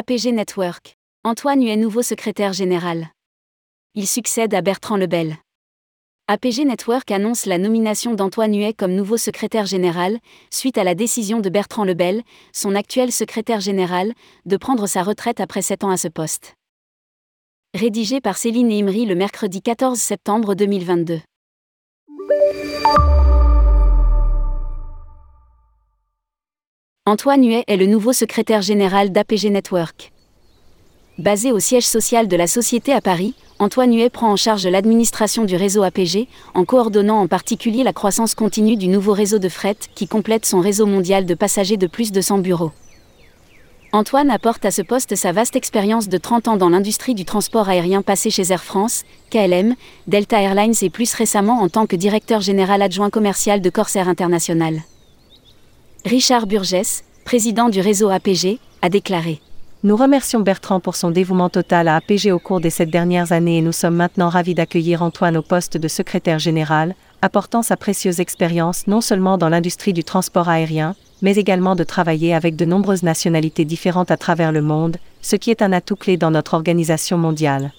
APG Network. Antoine Huet nouveau secrétaire général. Il succède à Bertrand Lebel. APG Network annonce la nomination d'Antoine Huet comme nouveau secrétaire général, suite à la décision de Bertrand Lebel, son actuel secrétaire général, de prendre sa retraite après 7 ans à ce poste. Rédigé par Céline Imri le mercredi 14 septembre 2022. Antoine Huet est le nouveau secrétaire général d'APG Network. Basé au siège social de la société à Paris, Antoine Huet prend en charge l'administration du réseau APG, en coordonnant en particulier la croissance continue du nouveau réseau de fret qui complète son réseau mondial de passagers de plus de 100 bureaux. Antoine apporte à ce poste sa vaste expérience de 30 ans dans l'industrie du transport aérien passé chez Air France, KLM, Delta Airlines et plus récemment en tant que directeur général adjoint commercial de Corsair International. Richard Burgess, président du réseau APG, a déclaré Nous remercions Bertrand pour son dévouement total à APG au cours des sept dernières années et nous sommes maintenant ravis d'accueillir Antoine au poste de secrétaire général, apportant sa précieuse expérience non seulement dans l'industrie du transport aérien, mais également de travailler avec de nombreuses nationalités différentes à travers le monde, ce qui est un atout clé dans notre organisation mondiale.